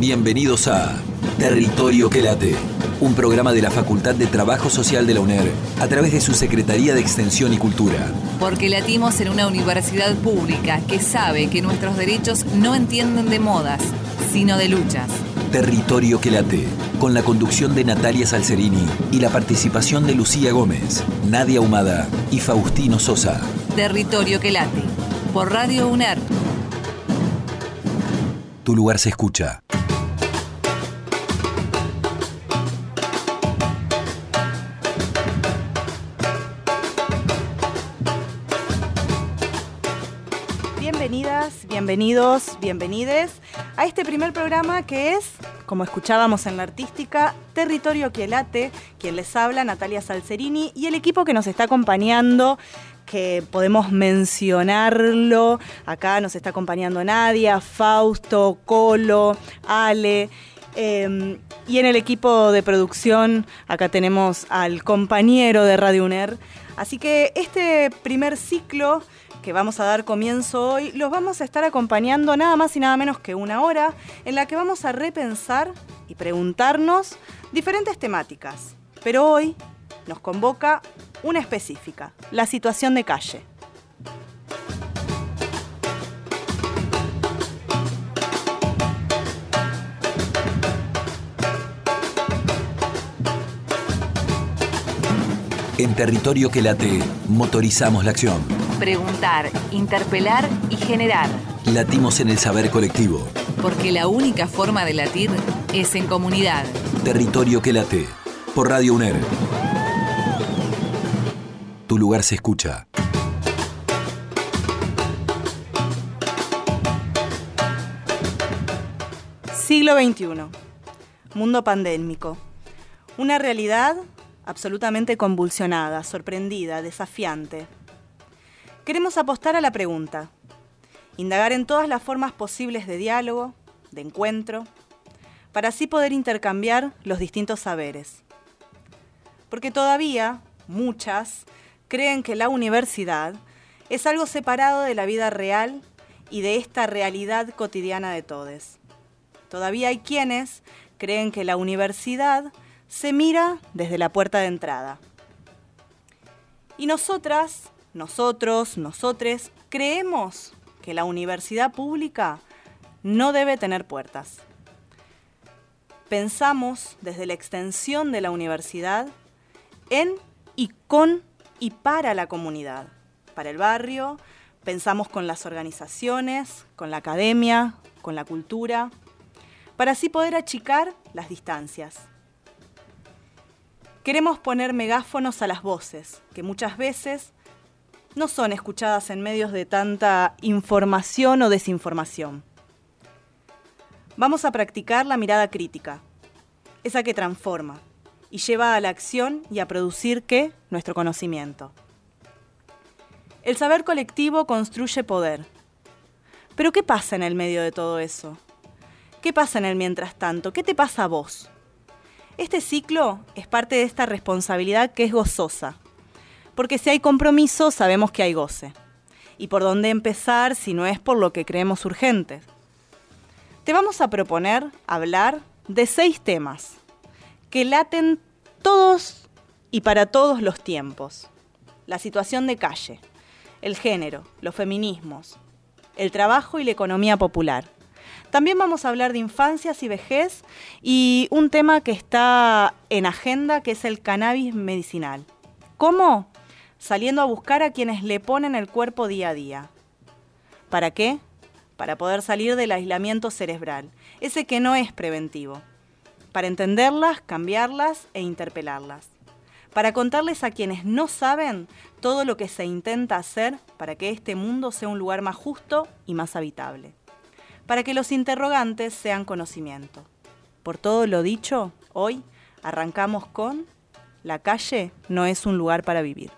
Bienvenidos a Territorio que late, un programa de la Facultad de Trabajo Social de la UNER a través de su Secretaría de Extensión y Cultura. Porque latimos en una universidad pública que sabe que nuestros derechos no entienden de modas, sino de luchas. Territorio que late, con la conducción de Natalia Salcerini y la participación de Lucía Gómez, Nadia Humada y Faustino Sosa. Territorio que late, por Radio UNER. Tu lugar se escucha. Bienvenidos, bienvenides a este primer programa que es, como escuchábamos en la artística, Territorio que late, quien les habla, Natalia Salcerini, y el equipo que nos está acompañando que podemos mencionarlo. Acá nos está acompañando Nadia, Fausto, Colo, Ale. Em, y en el equipo de producción, acá tenemos al compañero de Radio UNER. Así que este primer ciclo que vamos a dar comienzo hoy, los vamos a estar acompañando nada más y nada menos que una hora, en la que vamos a repensar y preguntarnos diferentes temáticas. Pero hoy nos convoca una específica, la situación de calle. En territorio que late, motorizamos la acción. Preguntar, interpelar y generar. Latimos en el saber colectivo. Porque la única forma de latir es en comunidad. Territorio que late, por Radio UNER. Tu lugar se escucha. Siglo XXI. Mundo pandémico. Una realidad absolutamente convulsionada, sorprendida, desafiante. Queremos apostar a la pregunta, indagar en todas las formas posibles de diálogo, de encuentro, para así poder intercambiar los distintos saberes. Porque todavía muchas creen que la universidad es algo separado de la vida real y de esta realidad cotidiana de todos. Todavía hay quienes creen que la universidad se mira desde la puerta de entrada. Y nosotras, nosotros, nosotres, creemos que la universidad pública no debe tener puertas. Pensamos desde la extensión de la universidad en y con y para la comunidad, para el barrio, pensamos con las organizaciones, con la academia, con la cultura, para así poder achicar las distancias. Queremos poner megáfonos a las voces, que muchas veces no son escuchadas en medios de tanta información o desinformación. Vamos a practicar la mirada crítica, esa que transforma y lleva a la acción y a producir qué? Nuestro conocimiento. El saber colectivo construye poder. Pero ¿qué pasa en el medio de todo eso? ¿Qué pasa en el mientras tanto? ¿Qué te pasa a vos? Este ciclo es parte de esta responsabilidad que es gozosa. Porque si hay compromiso, sabemos que hay goce. ¿Y por dónde empezar si no es por lo que creemos urgente? Te vamos a proponer hablar de seis temas que laten todos y para todos los tiempos. La situación de calle, el género, los feminismos, el trabajo y la economía popular también vamos a hablar de infancias y vejez y un tema que está en agenda que es el cannabis medicinal. ¿Cómo? Saliendo a buscar a quienes le ponen el cuerpo día a día. ¿Para qué? Para poder salir del aislamiento cerebral, ese que no es preventivo. Para entenderlas, cambiarlas e interpelarlas. Para contarles a quienes no saben todo lo que se intenta hacer para que este mundo sea un lugar más justo y más habitable para que los interrogantes sean conocimiento. Por todo lo dicho, hoy arrancamos con La calle no es un lugar para vivir.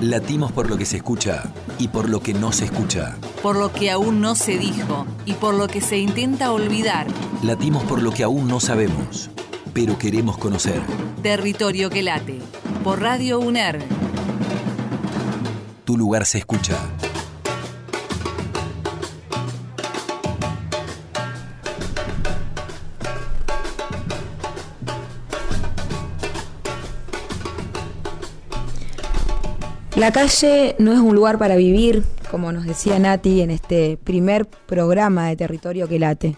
Latimos por lo que se escucha y por lo que no se escucha. Por lo que aún no se dijo y por lo que se intenta olvidar. Latimos por lo que aún no sabemos, pero queremos conocer. Territorio que late. Por Radio UNER. Tu lugar se escucha. La calle no es un lugar para vivir, como nos decía Nati en este primer programa de Territorio que late.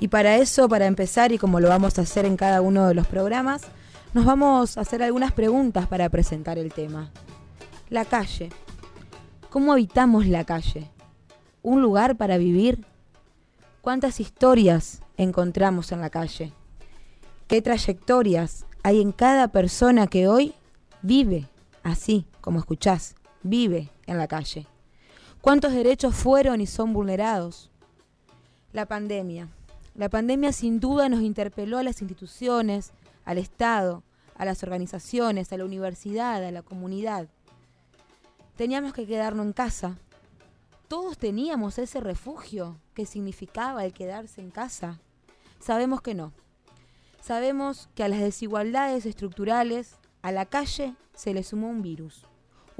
Y para eso, para empezar, y como lo vamos a hacer en cada uno de los programas, nos vamos a hacer algunas preguntas para presentar el tema. La calle. ¿Cómo habitamos la calle? ¿Un lugar para vivir? ¿Cuántas historias encontramos en la calle? ¿Qué trayectorias hay en cada persona que hoy vive así, como escuchás, vive en la calle? ¿Cuántos derechos fueron y son vulnerados? La pandemia. La pandemia sin duda nos interpeló a las instituciones, al Estado, a las organizaciones, a la universidad, a la comunidad. Teníamos que quedarnos en casa. Todos teníamos ese refugio que significaba el quedarse en casa. Sabemos que no. Sabemos que a las desigualdades estructurales, a la calle se le sumó un virus,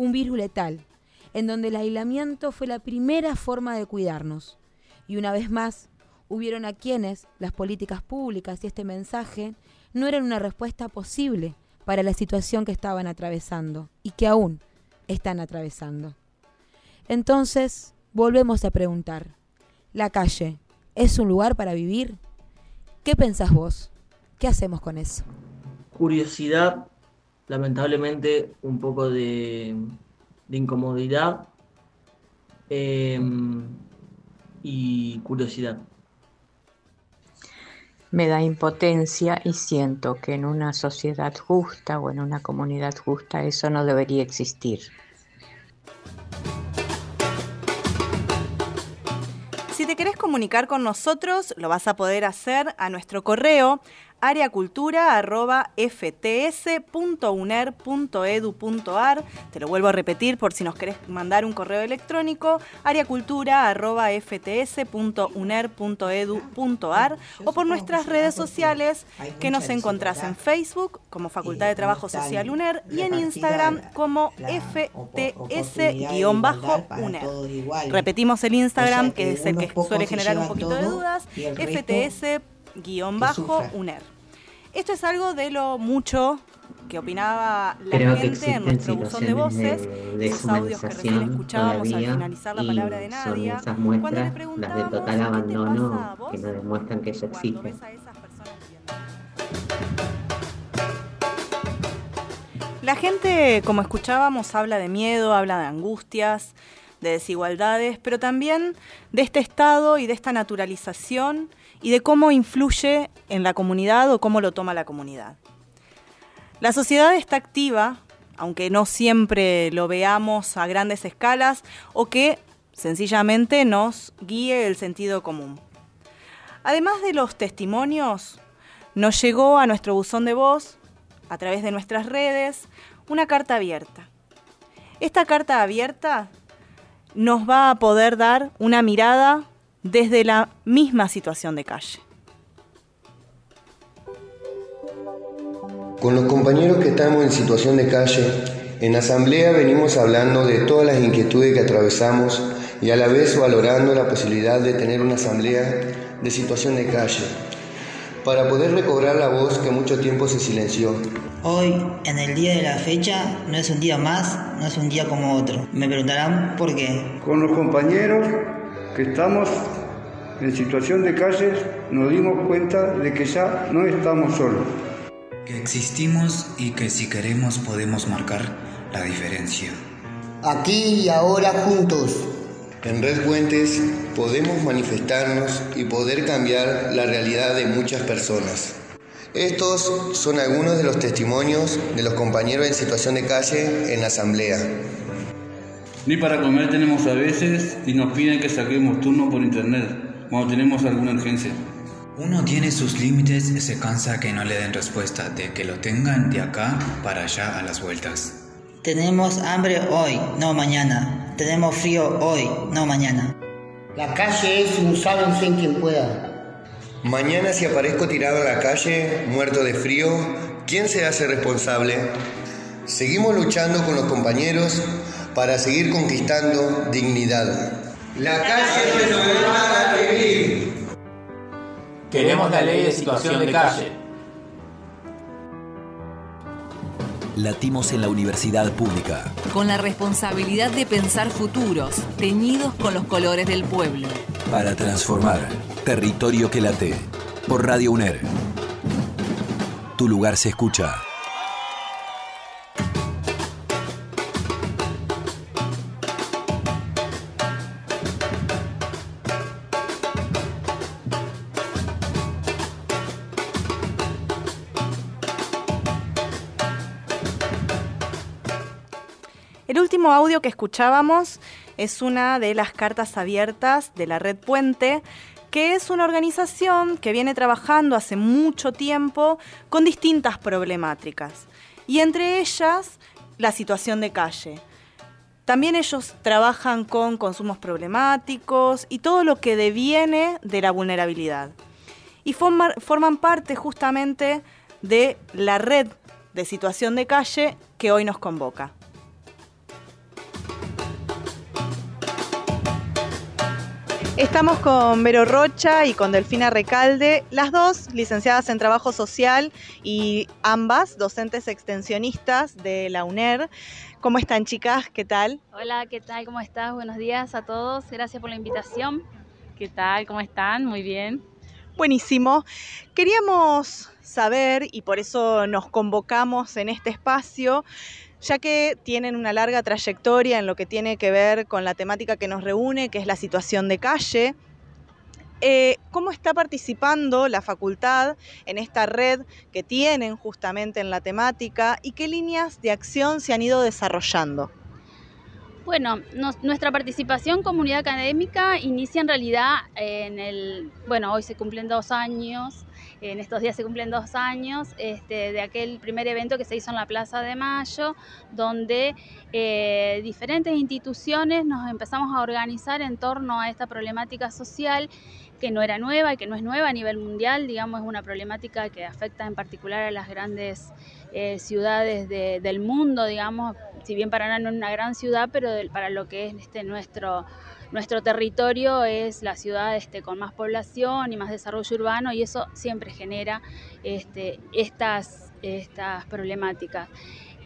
un virus letal, en donde el aislamiento fue la primera forma de cuidarnos. Y una vez más, hubieron a quienes las políticas públicas y este mensaje no eran una respuesta posible para la situación que estaban atravesando y que aún están atravesando. Entonces, volvemos a preguntar, ¿la calle es un lugar para vivir? ¿Qué pensás vos? ¿Qué hacemos con eso? Curiosidad, lamentablemente un poco de, incomodidad em, y curiosidad. Me da impotencia y siento que en una sociedad justa o en una comunidad justa eso no debería existir. Si te querés comunicar con nosotros, lo vas a poder hacer a nuestro correo areacultura.fts.uner.edu.ar. Te lo vuelvo a repetir por si nos querés mandar un correo electrónico, areacultura.fts.uner.edu.ar o por nuestras redes sociales que nos encontrás en Facebook como Facultad de Trabajo Social UNER y en Instagram como FTS-UNER. Repetimos el Instagram, que es el que suele generar un poquito de dudas, FTS guion bajo UNER. Esto es algo de lo mucho que opinaba la gente en nuestro buzón de voces, de esos audios que recién escuchábamos al finalizar la palabra de Nadia, son cuando le las de total abandono que nos demuestran que eso existe. La gente, como escuchábamos, habla de miedo, habla de angustias, de desigualdades, pero también de este estado y de esta naturalización y de cómo influye en la comunidad o cómo lo toma la comunidad. La sociedad está activa, aunque no siempre lo veamos a grandes escalas o que sencillamente nos guíe el sentido común. Además de los testimonios, nos llegó a nuestro buzón de voz, a través de nuestras redes, una carta abierta. Esta carta abierta nos va a poder dar una mirada desde la misma situación de calle. Con los compañeros que estamos en situación de calle, en asamblea venimos hablando de todas las inquietudes que atravesamos y a la vez valorando la posibilidad de tener una asamblea de situación de calle para poder recobrar la voz que mucho tiempo se silenció. Hoy, en el día de la fecha, no es un día más, no es un día como otro. Me preguntarán por qué. Con los compañeros que estamos en situación de calle nos dimos cuenta de que ya no estamos solos. Que existimos y que si queremos podemos marcar la diferencia. Aquí y ahora juntos. En Red Puentes podemos manifestarnos y poder cambiar la realidad de muchas personas. Estos son algunos de los testimonios de los compañeros en situación de calle en la asamblea. Ni para comer tenemos a veces y nos piden que saquemos turno por internet cuando tenemos alguna urgencia. Uno tiene sus límites y se cansa que no le den respuesta, de que lo tengan de acá para allá a las vueltas. Tenemos hambre hoy, no mañana. Tenemos frío hoy, no mañana. La calle es un sálvense en quien pueda. Mañana si aparezco tirado en la calle, muerto de frío, ¿quién se hace responsable? Seguimos luchando con los compañeros para seguir conquistando dignidad. La calle es nuestro lugar de vivir. Queremos la ley de situación de calle latimos en la universidad pública. Con la responsabilidad de pensar futuros, teñidos con los colores del pueblo. Para transformar territorio que late. Por Radio UNER. Tu lugar se escucha. Audio que escuchábamos es una de las cartas abiertas de la Red Puente, que es una organización que viene trabajando hace mucho tiempo con distintas problemáticas, y entre ellas la situación de calle. También ellos trabajan con consumos problemáticos y todo lo que deviene de la vulnerabilidad. Y forman parte justamente de la red de situación de calle que hoy nos convoca. Estamos con Vero Rocha y con Delfina Recalde, las dos licenciadas en Trabajo Social y ambas docentes extensionistas de la UNER. ¿Cómo están chicas? ¿Qué tal? Hola, ¿qué tal? ¿Cómo estás? Buenos días a todos. Gracias por la invitación. ¿Qué tal? ¿Cómo están? Muy bien. Buenísimo. Queríamos saber, y por eso nos convocamos en este espacio, ya que tienen una larga trayectoria en lo que tiene que ver con la temática que nos reúne, que es la situación de calle. Eh, ¿Cómo está participando la facultad en esta red que tienen justamente en la temática y qué líneas de acción se han ido desarrollando? Bueno, nuestra participación comunidad académica inicia en realidad en el, bueno, hoy se cumplen dos años en estos días se cumplen dos años este, de aquel primer evento que se hizo en la Plaza de Mayo, donde eh, diferentes instituciones nos empezamos a organizar en torno a esta problemática social que no era nueva y que no es nueva a nivel mundial, digamos, es una problemática que afecta en particular a las grandes eh, ciudades del mundo, digamos, si bien Paraná no es una gran ciudad, pero para lo que es este, nuestro nuestro territorio es la ciudad este, con más población y más desarrollo urbano y eso siempre genera este, estas, estas problemáticas.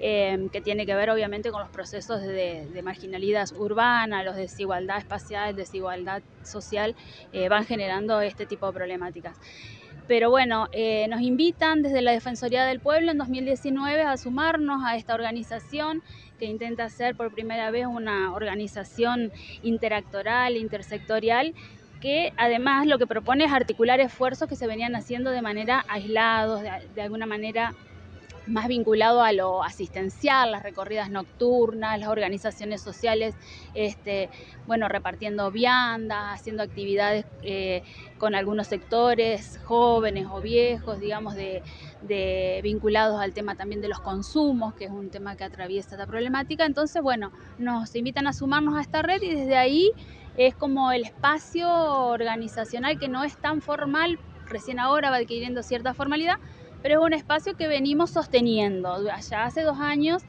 Em, que tiene que ver obviamente con los procesos de, marginalidad urbana, los desigualdad espacial, desigualdad social, eh, van generando este tipo de problemáticas. Pero bueno, eh, nos invitan desde la Defensoría del Pueblo en 2019 a sumarnos a esta organización que intenta ser por primera vez una organización interactoral, intersectorial, que además lo que propone es articular esfuerzos que se venían haciendo de manera aislados, de, alguna manera más vinculado a lo asistencial, las recorridas nocturnas, las organizaciones sociales, este, bueno, repartiendo viandas, haciendo actividades eh, con algunos sectores, jóvenes o viejos, digamos, de, vinculados al tema también de los consumos, que es un tema que atraviesa esta problemática. Entonces, bueno, nos invitan a sumarnos a esta red y desde ahí es como el espacio organizacional que no es tan formal, recién ahora va adquiriendo cierta formalidad, pero es un espacio que venimos sosteniendo ya hace dos años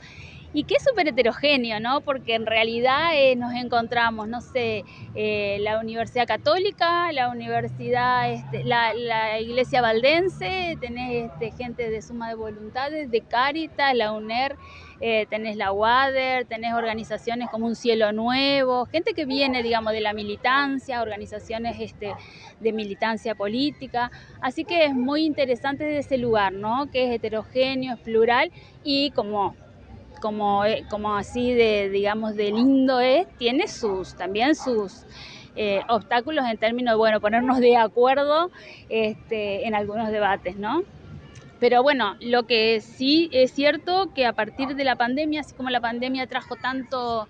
y que es súper heterogéneo, ¿no? Porque en realidad eh, nos encontramos, no sé, eh, la Universidad Católica, la Universidad, este, la, Iglesia Valdense, tenés este, gente de suma de voluntades, de Caritas, la UNER, eh, tenés la WADER, tenés organizaciones como Un Cielo Nuevo, gente que viene, digamos, de la militancia, organizaciones este, de militancia política. Así que es muy interesante de ese lugar, ¿no? Que es heterogéneo, es plural y como como, eh, como así de, digamos, de lindo es, tiene sus, también sus eh, obstáculos en términos de, bueno, ponernos de acuerdo este, en algunos debates, ¿no? Pero bueno, lo que sí es cierto que a partir de la pandemia, así como la pandemia trajo tanto,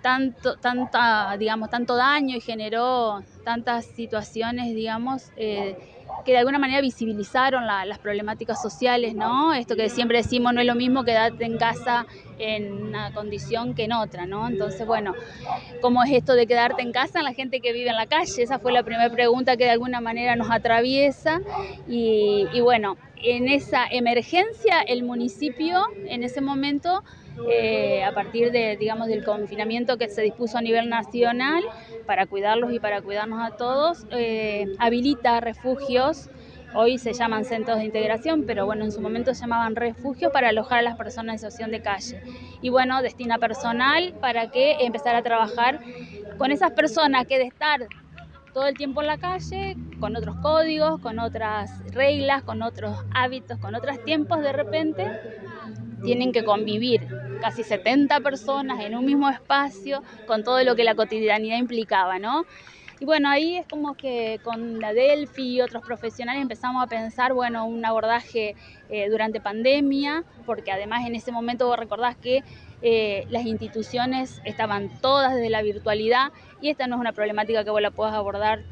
tanto, tanta, digamos, tanto daño y generó tantas situaciones, digamos, eh, que de alguna manera visibilizaron las problemáticas sociales, ¿no? Esto que siempre decimos no es lo mismo quedarte en casa en una condición que en otra, ¿no? Entonces, bueno, ¿cómo es esto de quedarte en casa en la gente que vive en la calle? Esa fue la primera pregunta que de alguna manera nos atraviesa y, y bueno, en esa emergencia el municipio en ese momento eh, a partir de, digamos, del confinamiento que se dispuso a nivel nacional para cuidarlos y para cuidarnos a todos, eh, habilita refugios hoy se llaman centros de integración, pero bueno, en su momento se llamaban refugios para alojar a las personas en situación de calle. Y bueno, destina personal para que empezar a trabajar con esas personas que de estar todo el tiempo en la calle, con otros códigos, con otras reglas, con otros hábitos, con otros tiempos, de repente tienen que convivir casi 70 personas en un mismo espacio con todo lo que la cotidianidad implicaba, ¿no? Y bueno, ahí es como que con la Delphi y otros profesionales empezamos a pensar, bueno, un abordaje eh, durante pandemia, porque además en ese momento vos recordás que eh, las instituciones estaban todas desde la virtualidad y esta no es una problemática que vos la puedas abordar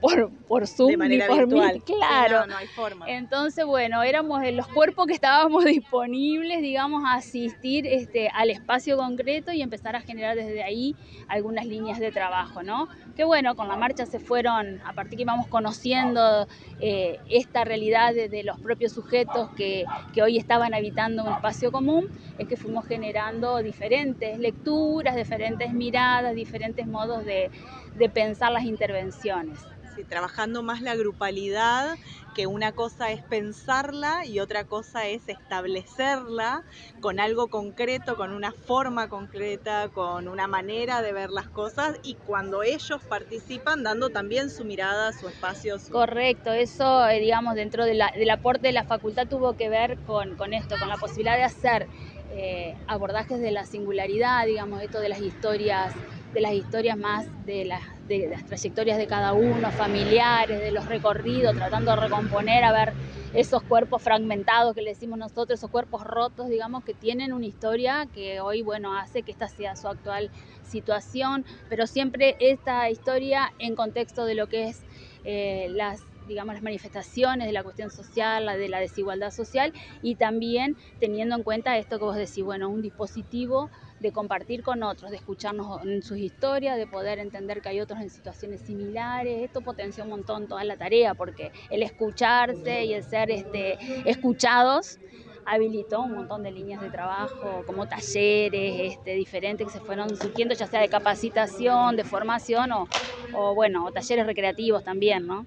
por, por Zoom de ni por virtual. claro. No, no hay forma. Entonces, bueno, éramos los cuerpos que estábamos disponibles, digamos, a asistir este, al espacio concreto y empezar a generar desde ahí algunas líneas de trabajo, ¿no? Que bueno, con la marcha se fueron, a partir que íbamos conociendo eh, esta realidad de, de, los propios sujetos que, que hoy estaban habitando un espacio común, es que fuimos generando diferentes lecturas, diferentes miradas, diferentes modos de, de pensar las intervenciones. Sí, trabajando más la grupalidad, que una cosa es pensarla y otra cosa es establecerla con algo concreto, con una forma concreta, con una manera de ver las cosas y cuando ellos participan dando también su mirada, su espacio. Correcto, eso eh, digamos dentro de la, del aporte de la facultad tuvo que ver con, con esto, con la posibilidad de hacer eh, abordajes de la singularidad, digamos, esto de las historias de las historias más de las, de las trayectorias de cada uno, familiares, de los recorridos, tratando de recomponer, a ver esos cuerpos fragmentados que le decimos nosotros, esos cuerpos rotos, digamos, que tienen una historia que hoy, bueno, hace que esta sea su actual situación, pero siempre esta historia en contexto de lo que es eh, las digamos, las manifestaciones de la cuestión social, la de la desigualdad social y también teniendo en cuenta esto que vos decís, bueno, un dispositivo de compartir con otros, de escucharnos en sus historias, de poder entender que hay otros en situaciones similares. Esto potenció un montón toda la tarea porque el escucharse y el ser este, escuchados habilitó un montón de líneas de trabajo, como talleres este, diferentes que se fueron surgiendo, ya sea de capacitación, de formación o, o bueno, talleres recreativos también, ¿no?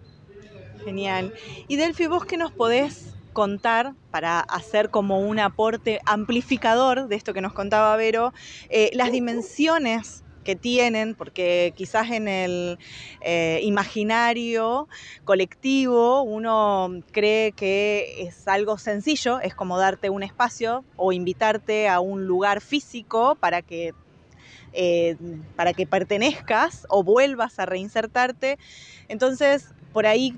Genial. Y Delphi, vos qué nos podés contar para hacer como un aporte amplificador de esto que nos contaba Vero, eh, las dimensiones que tienen, porque quizás en el eh, imaginario colectivo uno cree que es algo sencillo, es como darte un espacio o invitarte a un lugar físico para que eh, para que pertenezcas o vuelvas a reinsertarte. Entonces, por ahí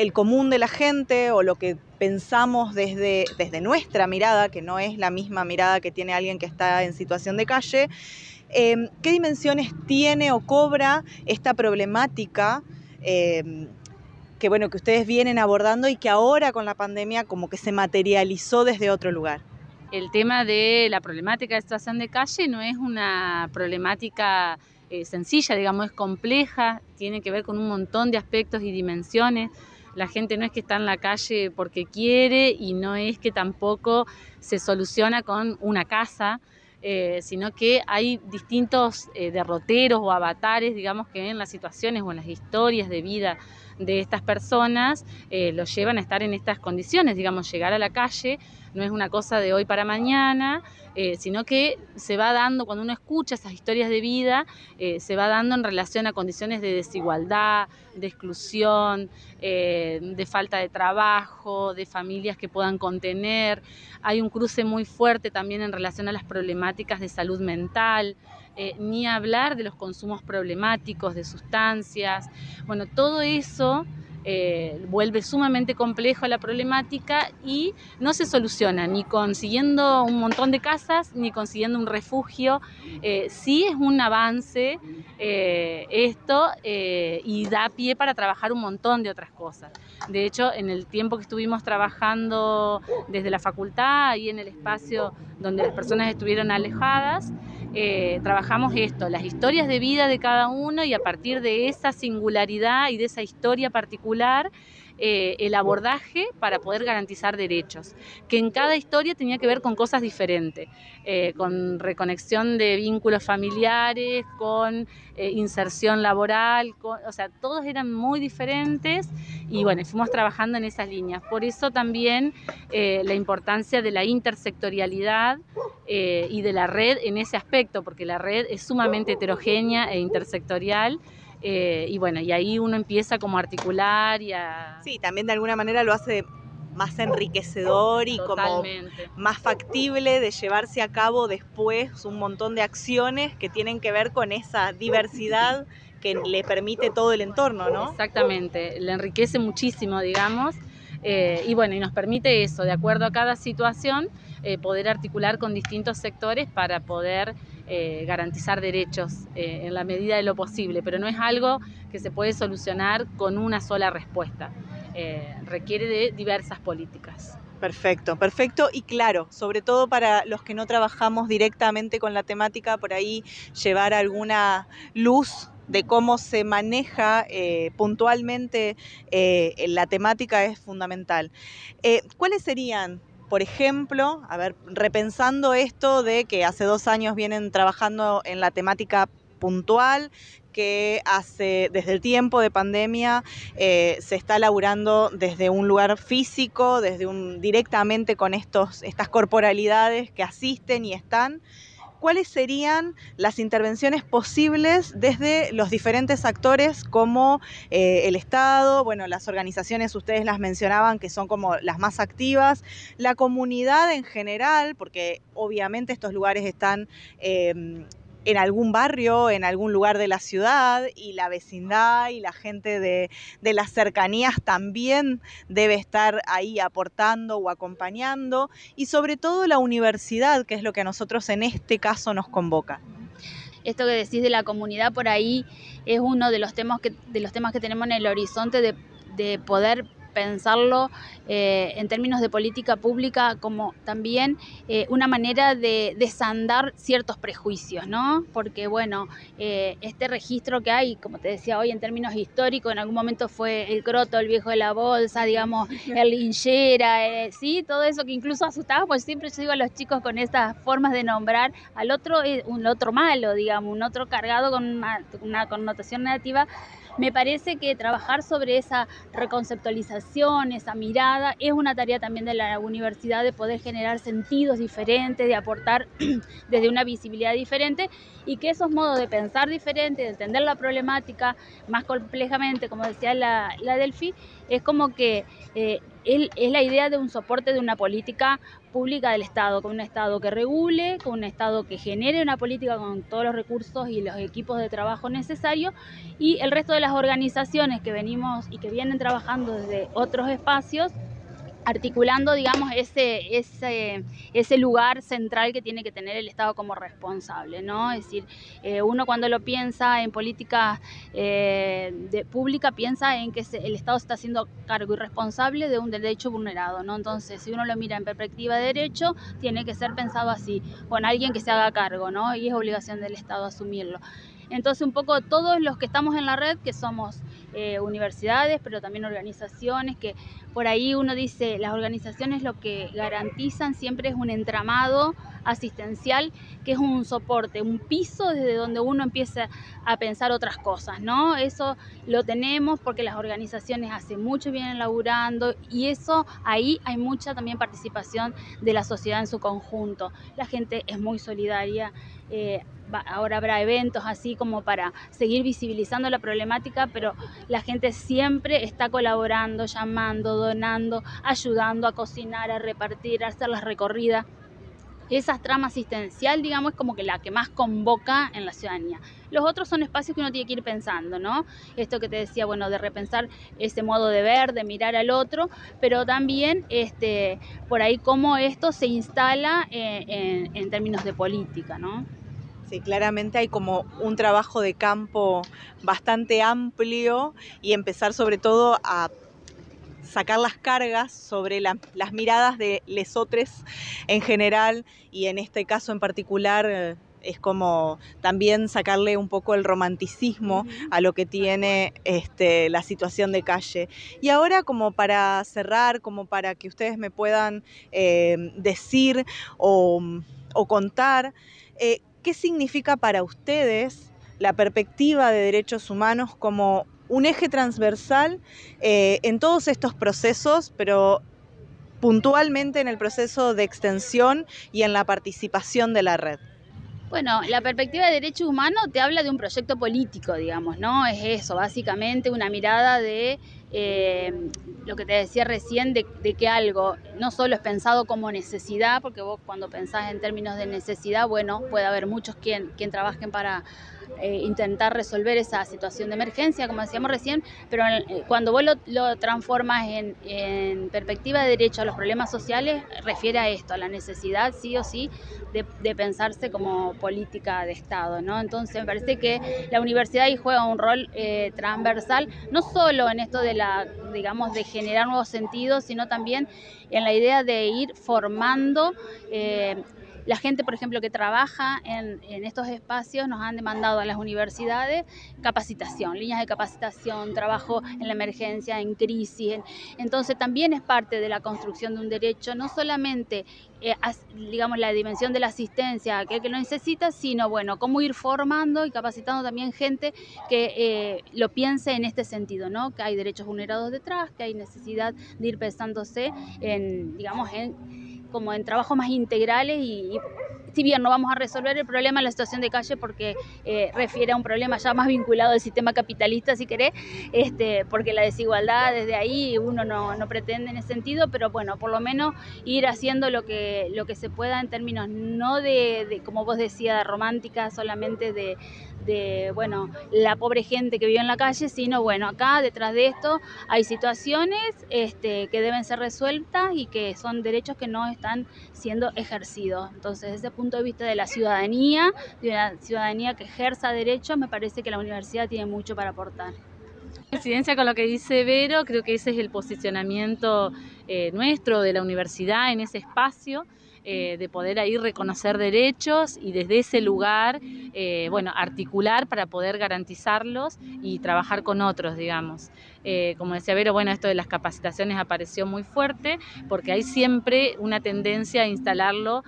el común de la gente o lo que pensamos desde, desde nuestra mirada, que no es la misma mirada que tiene alguien que está en situación de calle, eh, ¿qué dimensiones tiene o cobra esta problemática? Eh, que bueno, que ustedes vienen abordando y que ahora con la pandemia como que se materializó desde otro lugar. El tema de la problemática de situación de calle no es una problemática eh, sencilla, digamos, es compleja, tiene que ver con un montón de aspectos y dimensiones la gente no es que está en la calle porque quiere y no es que tampoco se soluciona con una casa, eh, sino que hay distintos eh, derroteros o avatares, digamos, que en las situaciones o en las historias de vida de estas personas eh, los llevan a estar en estas condiciones, digamos, llegar a la calle no es una cosa de hoy para mañana, eh, sino que se va dando, cuando uno escucha esas historias de vida, eh, se va dando en relación a condiciones de desigualdad, de exclusión, eh, de falta de trabajo, de familias que puedan contener. Hay un cruce muy fuerte también en relación a las problemáticas de salud mental. ni hablar de los consumos problemáticos de sustancias. Bueno, todo eso eh, vuelve sumamente complejo la problemática y no se soluciona ni consiguiendo un montón de casas ni consiguiendo un refugio. Eh, sí es un avance eh, esto y da pie para trabajar un montón de otras cosas. De hecho, en el tiempo que estuvimos trabajando desde la facultad y en el espacio donde las personas estuvieron alejadas, eh, trabajamos esto, las historias de vida de cada uno y a partir de esa singularidad y de esa historia particular, eh, el abordaje para poder garantizar derechos, que en cada historia tenía que ver con cosas diferentes, eh, con reconexión de vínculos familiares, con eh, inserción laboral, o sea, todos eran muy diferentes y bueno, fuimos trabajando en esas líneas. Por eso también la importancia de la intersectorialidad y de la red en ese aspecto, porque la red es sumamente heterogénea e intersectorial eh, y bueno, y ahí uno empieza como a articular y a... Sí, también de alguna manera lo hace más enriquecedor y como más factible de llevarse a cabo después un montón de acciones que tienen que ver con esa diversidad que le permite todo el entorno, ¿no? Exactamente, le enriquece muchísimo, digamos, eh, y bueno, y nos permite eso, de acuerdo a cada situación, eh, poder articular con distintos sectores para poder eh, garantizar derechos eh, en la medida de lo posible, pero no es algo que se puede solucionar con una sola respuesta. Eh, requiere de diversas políticas. Perfecto, perfecto y claro, sobre todo para los que no trabajamos directamente con la temática, por ahí llevar alguna luz de cómo se maneja puntualmente la temática es fundamental. ¿Cuáles serían por ejemplo, a ver, repensando esto de que hace dos años vienen trabajando en la temática puntual, que hace desde el tiempo de pandemia eh, se está laburando desde un lugar físico, desde un directamente con estos, estas corporalidades que asisten y están cuáles serían las intervenciones posibles desde los diferentes actores como eh, el Estado, bueno, las organizaciones ustedes las mencionaban que son como las más activas, la comunidad en general, porque obviamente estos lugares están eh, en algún barrio, en algún lugar de la ciudad y la vecindad y la gente de, las cercanías también debe estar ahí aportando o acompañando y sobre todo la universidad, que es lo que a nosotros en este caso nos convoca. Esto que decís de la comunidad por ahí es uno de los temas que, de los temas que tenemos en el horizonte de, de poder pensarlo eh, en términos de política pública como también eh, una manera de desandar ciertos prejuicios, ¿no? Porque, bueno, eh, este registro que hay, como te decía hoy, en términos históricos, en algún momento fue el croto, el viejo de la bolsa, digamos, el linchera, sí, todo eso que incluso asustaba, pues siempre yo digo a los chicos con estas formas de nombrar al otro, un otro malo, digamos, un otro cargado con una, una connotación negativa me parece que trabajar sobre esa reconceptualización, esa mirada, es una tarea también de la universidad de poder generar sentidos diferentes, de aportar desde una visibilidad diferente y que esos modos de pensar diferente, de entender la problemática más complejamente, como decía la, la Delphi, es como que eh, es la idea de un soporte de una política pública del Estado, con un Estado que regule, con un Estado que genere una política con todos los recursos y los equipos de trabajo necesarios y el resto de las organizaciones que venimos y que vienen trabajando desde otros espacios articulando, digamos, ese, ese, ese lugar central que tiene que tener el Estado como responsable, ¿no? Es decir, eh, uno cuando lo piensa en política eh, de, pública piensa en que el Estado está haciendo cargo y responsable de un derecho vulnerado, ¿no? Entonces, si uno lo mira en perspectiva de derecho, tiene que ser pensado así, con alguien que se haga cargo, ¿no? Y es obligación del Estado asumirlo. Entonces, un poco todos los que estamos en la red, que somos eh, universidades, pero también organizaciones, que por ahí uno dice, las organizaciones lo que garantizan siempre es un entramado asistencial, que es un soporte, un piso desde donde uno empieza a pensar otras cosas, ¿no? Eso lo tenemos porque las organizaciones hace mucho vienen laburando y eso ahí hay mucha también participación de la sociedad en su conjunto. La gente es muy solidaria. Eh, ahora habrá eventos así como para seguir visibilizando la problemática, pero la gente siempre está colaborando, llamando, donando, ayudando a cocinar, a repartir, a hacer las recorridas. Esa trama asistencial, digamos, es como que la que más convoca en la ciudadanía. Los otros son espacios que uno tiene que ir pensando, ¿no? Esto que te decía, bueno, de repensar ese modo de ver, de mirar al otro, pero también este, por ahí cómo esto se instala eh, en, en términos de política, ¿no? Sí, claramente hay como un trabajo de campo bastante amplio y empezar sobre todo a sacar las cargas sobre las miradas de lesotres en general y en este caso en particular es como también sacarle un poco el romanticismo a lo que tiene este, la situación de calle. Y ahora como para cerrar, como para que ustedes me puedan eh, decir o, contar, eh, ¿qué significa para ustedes la perspectiva de derechos humanos como un eje transversal eh, en todos estos procesos, pero puntualmente en el proceso de extensión y en la participación de la red. Bueno, la perspectiva de derechos humanos te habla de un proyecto político, digamos, ¿no? Es eso, básicamente una mirada de eh, lo que te decía recién, de, que algo no solo es pensado como necesidad, porque vos cuando pensás en términos de necesidad, bueno, puede haber muchos quien, quien trabajen para eh, intentar resolver esa situación de emergencia, como decíamos recién, pero eh, cuando vos lo, transformas en, perspectiva de derecho a los problemas sociales, refiere a esto, a la necesidad, sí o sí, de, pensarse como política de Estado, ¿no? Entonces me parece que la universidad ahí juega un rol eh, transversal, no solo en esto de la, digamos, de generar nuevos sentidos, sino también en la idea de ir formando la gente, por ejemplo, que trabaja en, estos espacios nos han demandado a las universidades capacitación, líneas de capacitación, trabajo en la emergencia, en crisis. entonces también es parte de la construcción de un derecho, no solamente, eh, digamos, la dimensión de la asistencia a aquel que lo necesita, sino, bueno, cómo ir formando y capacitando también gente que eh, lo piense en este sentido, ¿no? Que hay derechos vulnerados detrás, que hay necesidad de ir pensándose en, digamos, en como en trabajos más integrales y, si bien no vamos a resolver el problema de la situación de calle porque eh, refiere a un problema ya más vinculado al sistema capitalista, si querés, este, porque la desigualdad desde ahí uno no, no, pretende en ese sentido, pero bueno, por lo menos ir haciendo lo que, lo que se pueda en términos no de, de como vos decías, romántica, solamente de de, bueno, la pobre gente que vive en la calle, sino, bueno, acá detrás de esto hay situaciones este, que deben ser resueltas y que son derechos que no están siendo ejercidos. Entonces, desde el punto de vista de la ciudadanía, de una ciudadanía que ejerza derechos, me parece que la universidad tiene mucho para aportar. Coincidencia con lo que dice Vero, creo que ese es el posicionamiento eh, nuestro de la universidad en ese espacio. Eh, de poder ahí reconocer derechos y desde ese lugar, eh, bueno, articular para poder garantizarlos y trabajar con otros, digamos. Eh, como decía Vero, bueno, esto de las capacitaciones apareció muy fuerte porque hay siempre una tendencia a instalarlo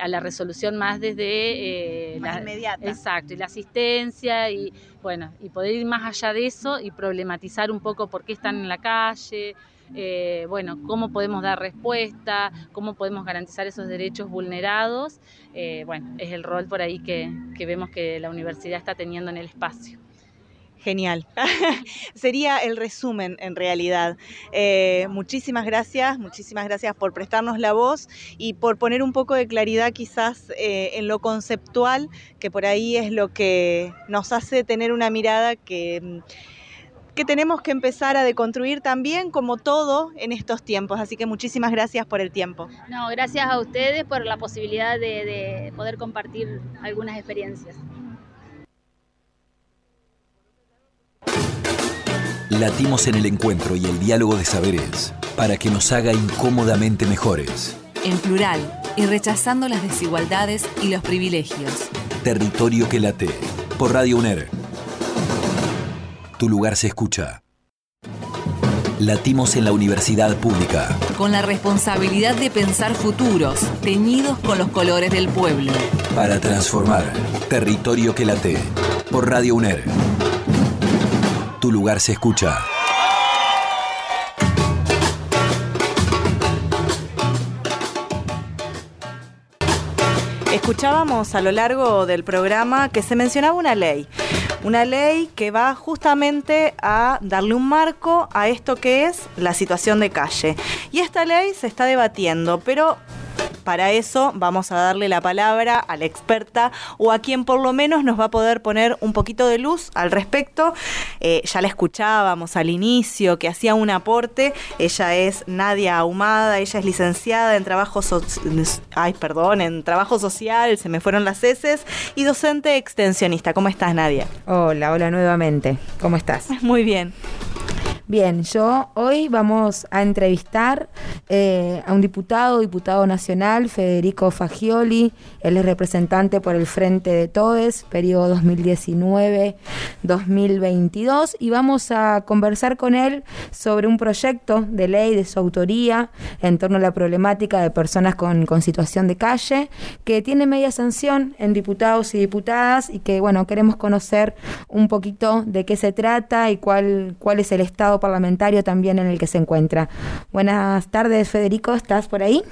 a la resolución más desde... la inmediata. Exacto, y la asistencia y, bueno, y poder ir más allá de eso y problematizar un poco por qué están en la calle, eh, bueno, cómo podemos dar respuesta, cómo podemos garantizar esos derechos vulnerados. Eh, bueno, es el rol por ahí que, vemos que la universidad está teniendo en el espacio. Genial. Sería el resumen en realidad. Eh, muchísimas gracias, muchísimas gracias por prestarnos la voz y por poner un poco de claridad quizás en lo conceptual, que por ahí es lo que nos hace tener una mirada que mm, que tenemos que empezar a deconstruir también como todo en estos tiempos. Así que muchísimas gracias por el tiempo. No, gracias a ustedes por la posibilidad de, poder compartir algunas experiencias. Latimos en el encuentro y el diálogo de saberes para que nos haga incómodamente mejores. En plural y rechazando las desigualdades y los privilegios. Territorio que late. Por Radio UNER tu lugar se escucha. Latimos en la universidad pública. Con la responsabilidad de pensar futuros, teñidos con los colores del pueblo. Para transformar. Territorio que late. Por Radio UNER. Tu lugar se escucha. Escuchábamos a lo largo del programa que se mencionaba una ley una ley que va justamente a darle un marco a esto que es la situación de calle. Y esta ley se está debatiendo, pero para eso vamos a darle la palabra a la experta o a quien por lo menos nos va a poder poner un poquito de luz al respecto. Eh, ya la escuchábamos al inicio que hacía un aporte. Ella es Nadia Ahumada, ella es licenciada en trabajo, Ay, perdón, en trabajo social, se me fueron las heces, y docente extensionista. ¿Cómo estás, Nadia? Hola, hola nuevamente. ¿Cómo estás? Muy bien. Bien, yo hoy vamos a entrevistar eh, a un diputado, diputado nacional, Federico Fagioli. Él es representante por el Frente de Todes, periodo 2019-2022. Y vamos a conversar con él sobre un proyecto de ley de su autoría en torno a la problemática de personas con, con situación de calle, que tiene media sanción en diputados y diputadas y que, bueno, queremos conocer un poquito de qué se trata y cuál, cuál es el estado parlamentario también en el que se encuentra. Buenas tardes, Federico, ¿estás por ahí?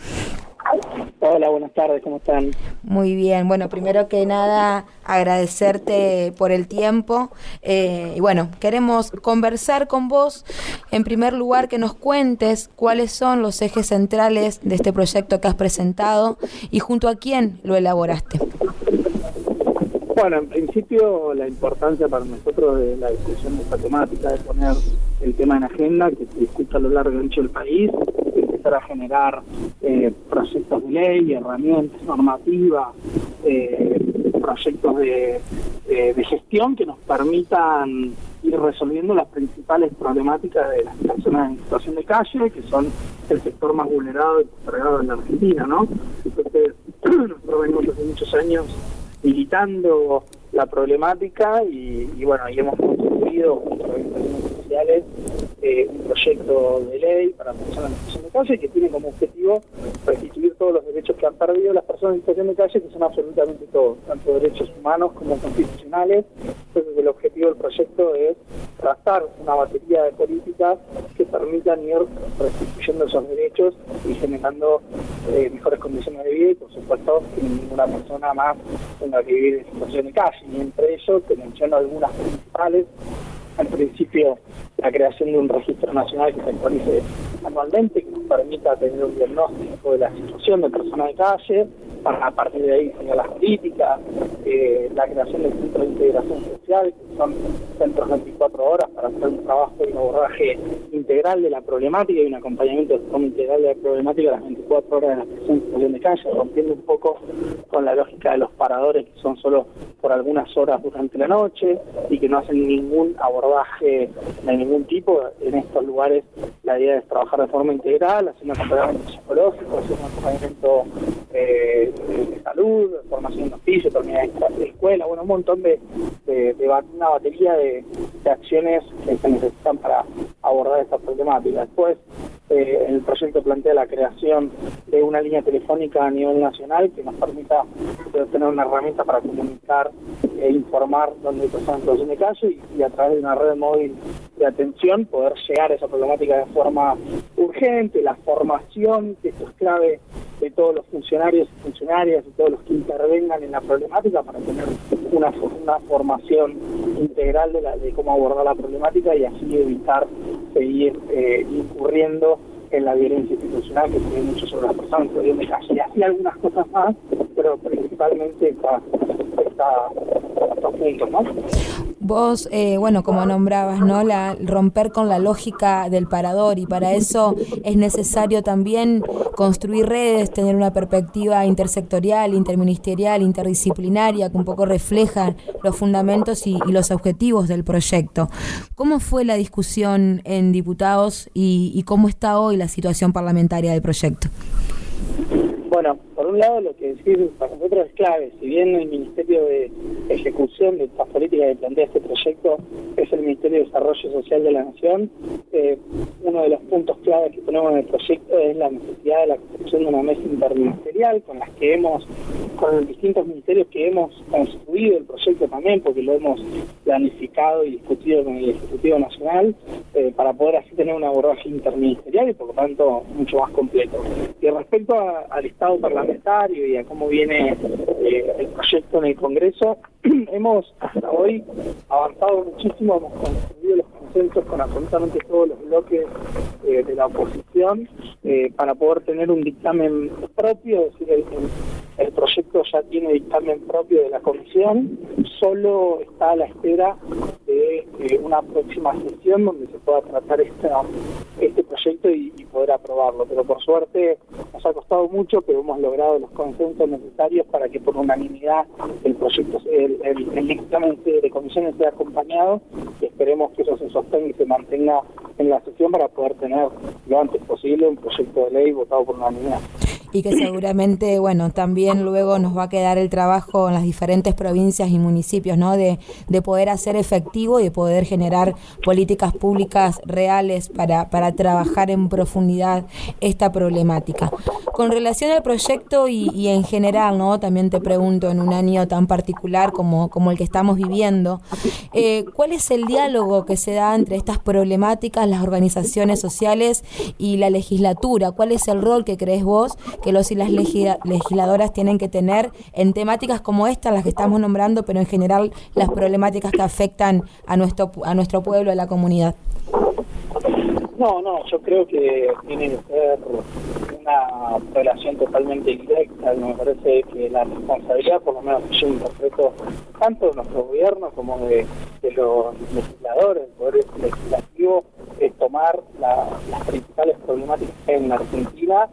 Hola, buenas tardes, ¿cómo están? Muy bien, bueno, primero que nada agradecerte por el tiempo eh, y bueno, queremos conversar con vos, en primer lugar que nos cuentes cuáles son los ejes centrales de este proyecto que has presentado y junto a quién lo elaboraste. Bueno, en principio la importancia para nosotros de la discusión de esta temática, de poner el tema en agenda, que se discuta a lo largo y ancho del país, empezar a generar eh, proyectos de ley, herramientas normativas, eh, proyectos de, gestión que nos permitan ir resolviendo las principales problemáticas de las personas en situación de calle, que son el sector más vulnerado y postergado en la Argentina, ¿no? Entonces, nosotros venimos hace muchos años militando la problemática y, bueno, y hemos junto a organizaciones sociales eh, un proyecto de ley para personas en situación de calle que tiene como objetivo restituir todos los derechos que han perdido las personas en situación de calle, que son absolutamente todos, tanto derechos humanos como constitucionales. Entonces el objetivo del proyecto es trazar una batería de políticas que permitan ir restituyendo esos derechos y generando eh, mejores condiciones de vida y por supuesto que ninguna persona más tenga que vivir en situación de calle y entre ellos te menciono algunas principales. Al principio, la creación de un registro nacional que se actualice anualmente, que nos permita tener un diagnóstico de la situación de personas de calle, para a partir de ahí diseñar las políticas, eh, la creación del centro de integración social, que son centros 24 horas para hacer un trabajo y un abordaje integral de la problemática y un acompañamiento de forma integral de la problemática las 24 horas de la en situación de calle, rompiendo un poco con la lógica de los paradores que son solo por algunas horas durante la noche y que no hacen ningún abordaje de ningún tipo. En estos lugares la idea es trabajar de forma integral, hacer un acompañamiento psicológico, hacer un acompañamiento eh, de salud, formación de oficio, terminar de escuela, bueno, un montón de, de, una batería de, acciones que se necesitan para abordar esta problemática. Después, eh, el proyecto plantea la creación de una línea telefónica a nivel nacional que nos permita tener una herramienta para comunicar e informar dónde hay personas en situación de calle y, a través de una red móvil de atención poder llegar a esa problemática de forma urgente, la formación, que esto es clave de todos los funcionarios y funcionarias y todos los que intervengan en la problemática para tener una, una formación integral de, la, de cómo abordar la problemática y así evitar seguir eh, incurriendo en la violencia institucional que tiene mucho sobre las personas en de calle. Y así algunas cosas más, pero principalmente está, estos puntos, ¿no? Vos, eh, bueno, como nombrabas, ¿no? La, romper con la lógica del parador y para eso es necesario también construir redes, tener una perspectiva intersectorial, interministerial, interdisciplinaria que un poco refleja los fundamentos y, los objetivos del proyecto. ¿Cómo fue la discusión en diputados y, y cómo está hoy la situación parlamentaria del proyecto? Bueno, por un lado lo que decir para nosotros es clave, si bien el Ministerio de Ejecución de estas políticas que plantea este proyecto es el Ministerio de Desarrollo Social de la Nación, eh, uno de los puntos claves que ponemos en el proyecto es la necesidad de la construcción de una mesa interministerial con las que hemos, con los distintos ministerios que hemos construido el proyecto también, porque lo hemos planificado y discutido con el Ejecutivo Nacional, eh, para poder así tener un abordaje interministerial y por lo tanto mucho más completo. Y respecto al Estado parlamentario y a cómo viene eh, el proyecto en el Congreso, hemos hasta hoy avanzado muchísimo, hemos construido los con absolutamente todos los bloques eh, de la oposición eh, para poder tener un dictamen propio, es decir, el, proyecto ya tiene dictamen propio de la comisión, solo está a la espera de una próxima sesión donde se pueda tratar esta, este proyecto y, poder aprobarlo. Pero por suerte nos ha costado mucho, pero hemos logrado los consensos necesarios para que por unanimidad el proyecto, el, el, dictamen de comisiones sea acompañado y esperemos que eso se sostenga y se mantenga en la sesión para poder tener lo antes posible un proyecto de ley votado por unanimidad y que seguramente, bueno, también luego nos va a quedar el trabajo en las diferentes provincias y municipios, ¿no? De, de poder hacer efectivo y de poder generar políticas públicas reales para, para trabajar en profundidad esta problemática. Con relación al proyecto y, y, en general, ¿no? También te pregunto, en un año tan particular como, como el que estamos viviendo, eh, ¿cuál es el diálogo que se da entre estas problemáticas, las organizaciones sociales y la legislatura? ¿Cuál es el rol que crees vos que los y las legisladoras tienen que tener en temáticas como esta, las que estamos nombrando, pero en general las problemáticas que afectan a nuestro, a nuestro pueblo, a la comunidad? No, no, yo creo que tiene que ser una relación totalmente directa. Me parece que la responsabilidad, por lo menos yo interpreto, tanto de nuestro gobierno como de, los legisladores, del Poder Legislativo, es tomar las principales problemáticas en Argentina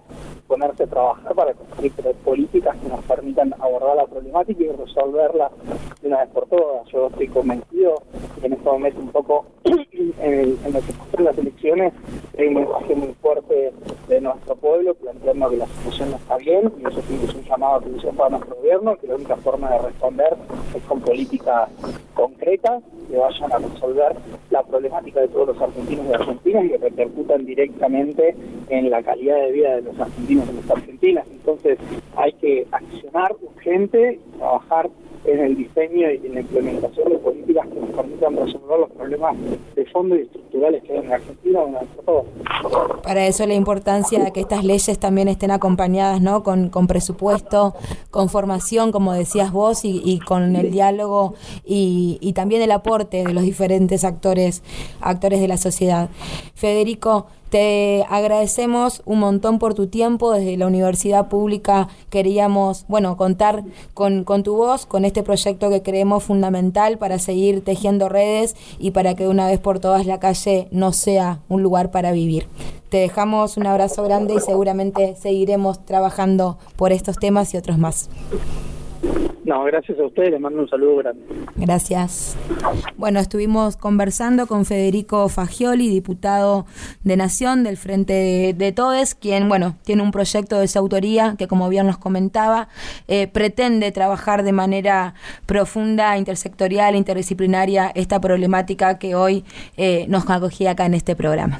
ponerse a trabajar para construir políticas que nos permitan abordar la problemática y resolverla de una vez por todas. Yo estoy convencido que en este momento un poco en, lo que pasó las elecciones hay un mensaje muy fuerte de nuestro pueblo planteando que la situación no está bien y eso es un llamado a atención para nuestro gobierno, que la única forma de responder es con políticas concretas que vayan a resolver la problemática de todos los argentinos y argentinas y que repercutan directamente en la calidad de vida de los argentinos y las argentinas. Entonces hay que accionar urgente, trabajar en el diseño y en la implementación de políticas que nos permitan resolver los problemas de fondo y estructurales que hay en Argentina todo. Para eso la importancia de que estas leyes también estén acompañadas ¿no? con, con presupuesto, con formación, como decías vos, y, y con el diálogo y, y, también el aporte de los diferentes actores, actores de la sociedad. Federico, te agradecemos un montón por tu tiempo. Desde la Universidad Pública queríamos, bueno, contar con, con tu voz, con este proyecto que creemos fundamental para seguir tejiendo redes y para que una vez por todas la calle no sea un lugar para vivir. Te dejamos un abrazo grande y seguramente seguiremos trabajando por estos temas y otros más. No, gracias a ustedes, les mando un saludo grande. Gracias. Bueno, estuvimos conversando con Federico Fagioli, diputado de Nación del Frente de, Todes, quien, bueno, tiene un proyecto de su autoría que, como bien nos comentaba, eh, pretende trabajar de manera profunda, intersectorial, interdisciplinaria esta problemática que hoy eh, nos acogía acá en este programa.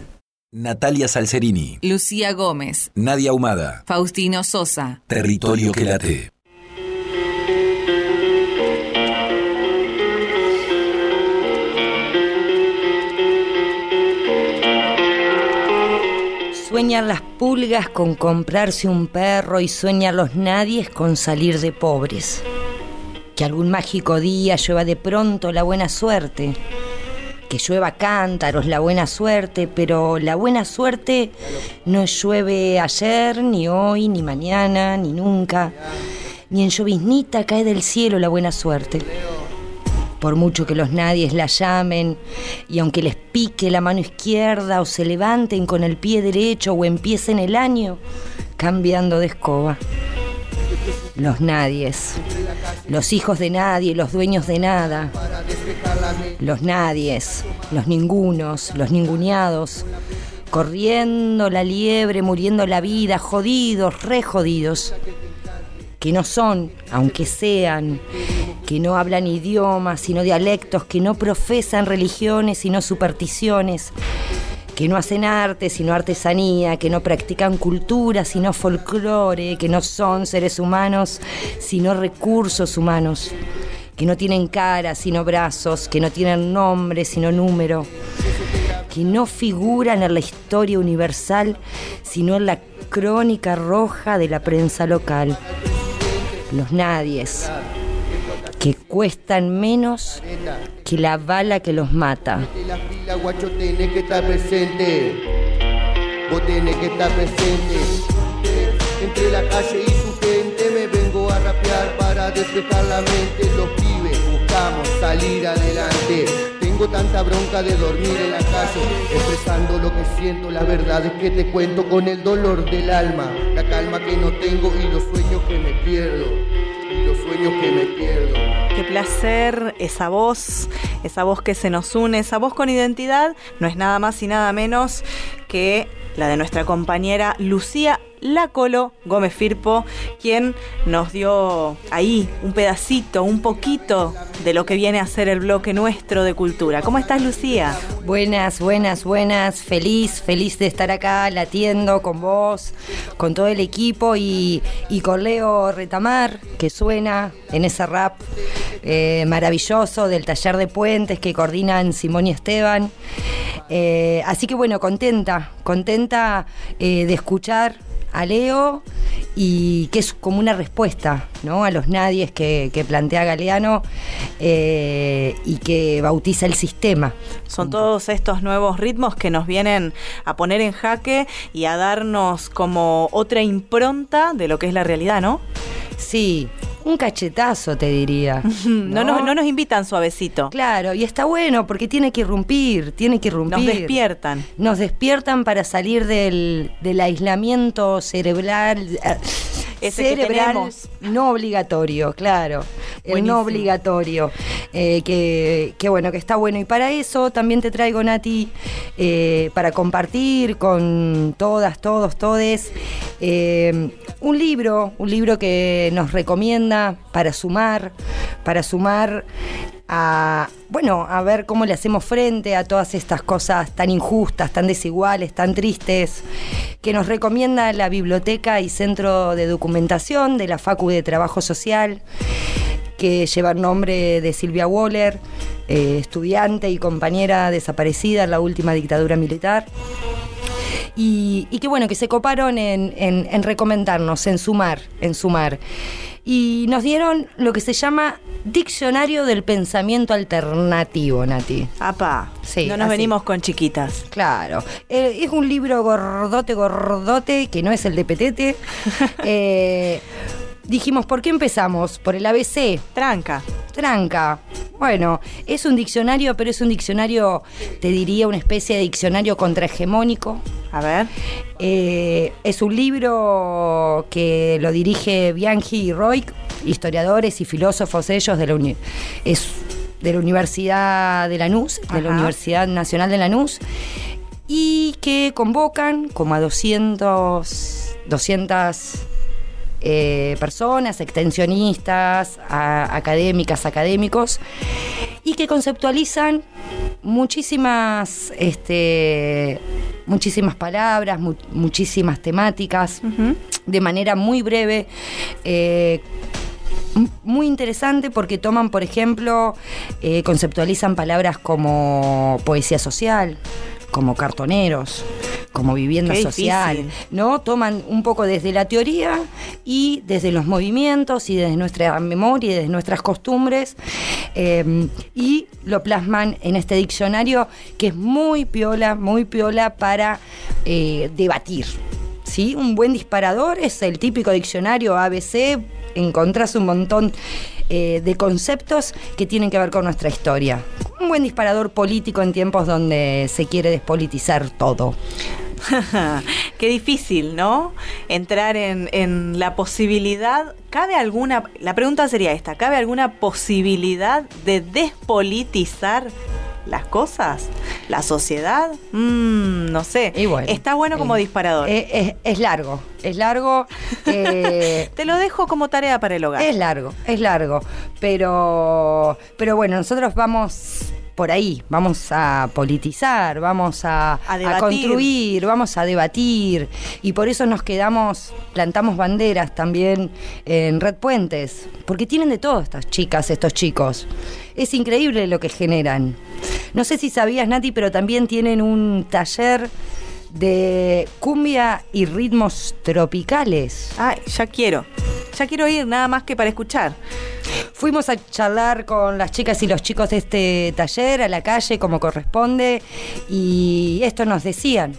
Natalia Salcerini, Lucía Gómez, Nadia Humada, Faustino Sosa, Territorio que late. Sueñan las pulgas con comprarse un perro y sueñan los nadies con salir de pobres. Que algún mágico día llueva de pronto la buena suerte. Que llueva cántaros la buena suerte, pero la buena suerte no llueve ayer, ni hoy, ni mañana, ni nunca. Ni en lloviznita cae del cielo la buena suerte por mucho que los nadies la llamen, y aunque les pique la mano izquierda o se levanten con el pie derecho o empiecen el año cambiando de escoba. Los nadies, los hijos de nadie, los dueños de nada, los nadies, los ningunos, los ninguneados, corriendo la liebre, muriendo la vida, jodidos, re jodidos que no son, aunque sean, que no hablan idiomas, sino dialectos, que no profesan religiones, sino supersticiones, que no hacen arte, sino artesanía, que no practican cultura, sino folclore, que no son seres humanos, sino recursos humanos, que no tienen cara, sino brazos, que no tienen nombre, sino número, que no figuran en la historia universal, sino en la crónica roja de la prensa local los nadies, que cuestan menos que la bala que los mata. Entre la calle y su gente me vengo a rapear para despejar la mente. Los pibes buscamos salir adelante tanta bronca de dormir en la calle, expresando lo que siento, la verdad es que te cuento con el dolor del alma, la calma que no tengo y los sueños que me pierdo, y los sueños que me pierdo. Qué placer esa voz, esa voz que se nos une, esa voz con identidad, no es nada más y nada menos que la de nuestra compañera Lucía la Colo Gómez Firpo, quien nos dio ahí un pedacito, un poquito de lo que viene a ser el bloque nuestro de cultura. ¿Cómo estás, Lucía? Buenas, buenas, buenas. Feliz, feliz de estar acá latiendo con vos, con todo el equipo y, con Leo Retamar, que suena en ese rap eh, maravilloso del taller de puentes que coordinan Simón y Esteban. Eh, así que bueno, contenta, contenta eh, de escuchar a Leo y que es como una respuesta ¿no? a los nadies que, plantea Galeano eh, y que bautiza el sistema. Son todos estos nuevos ritmos que nos vienen a poner en jaque y a darnos como otra impronta de lo que es la realidad, ¿no? Sí, un cachetazo, te diría. ¿no? No, nos invitan suavecito. Claro, y está bueno porque tiene que irrumpir, tiene que irrumpir. Nos despiertan. Nos despiertan para salir del, del aislamiento cerebral. Eh, cerebral no obligatorio, claro. El no obligatorio. Eh, que, bueno, que está bueno. Y para eso también te traigo, Nati, eh, para compartir con todas, todos, todes, un libro, un libro que nos recomienda para sumar, para sumar a, bueno, a ver cómo le hacemos frente a todas estas cosas tan injustas, tan desiguales, tan tristes, que nos recomienda la Biblioteca y Centro de Documentación de la Facu de Trabajo Social, que lleva el nombre de Silvia Waller, eh, estudiante y compañera desaparecida en la última dictadura militar y, y que bueno, que se coparon en, en, recomendarnos, en sumar, en sumar y nos dieron lo que se llama Diccionario del Pensamiento Alternativo, Nati. Apa, sí, no nos venimos con chiquitas. Claro, eh, es un libro gordote, gordote, que no es el de Petete. eh, dijimos, ¿por qué empezamos? Por el ABC. Tranca. Tranca. Bueno, es un diccionario, pero es un diccionario, te diría, una especie de diccionario contrahegemónico. A ver. Eh, es un libro que lo dirige Bianchi y Roy, historiadores y filósofos ellos de la es de la Universidad de Lanús, de la Universidad Nacional de Lanús, y que convocan como a 200, 200 eh, personas, extensionistas, académicas, académicos, y que conceptualizan muchísimas, este, muchísimas palabras, muchísimas temáticas, de manera muy breve. Eh, muy interesante porque toman, por ejemplo, eh, conceptualizan palabras como poesía social, como cartoneros, como vivienda social, ¿no? Toman un poco desde la teoría y desde los movimientos y desde nuestra memoria y desde nuestras costumbres eh, y lo plasman en este diccionario que es muy piola, muy piola para eh, debatir. ¿sí? Un buen disparador es el típico diccionario ABC, encontrás un montón eh, de conceptos que tienen que ver con nuestra historia. Un buen disparador político en tiempos donde se quiere despolitizar todo. Qué difícil, ¿no? Entrar en, en, la posibilidad. ¿Cabe alguna.? La pregunta sería esta: ¿cabe alguna posibilidad de despolitizar las cosas, la sociedad, mm, no sé. Está bueno como eh, disparador. Eh, es, largo, es largo. Eh, Te lo dejo como tarea para el hogar. Es largo, es largo. Pero, pero bueno, nosotros vamos por ahí, vamos a politizar, vamos a, a, construir, vamos a debatir y por eso nos quedamos, plantamos banderas también en Red Puentes, porque tienen de todo estas chicas, estos chicos. Es increíble lo que generan. No sé si sabías, Nati, pero también tienen un taller de cumbia y ritmos tropicales. Ay, ya quiero. Ya quiero ir, nada más que para escuchar. Fuimos a charlar con las chicas y los chicos de este taller a la calle como corresponde y esto nos decían.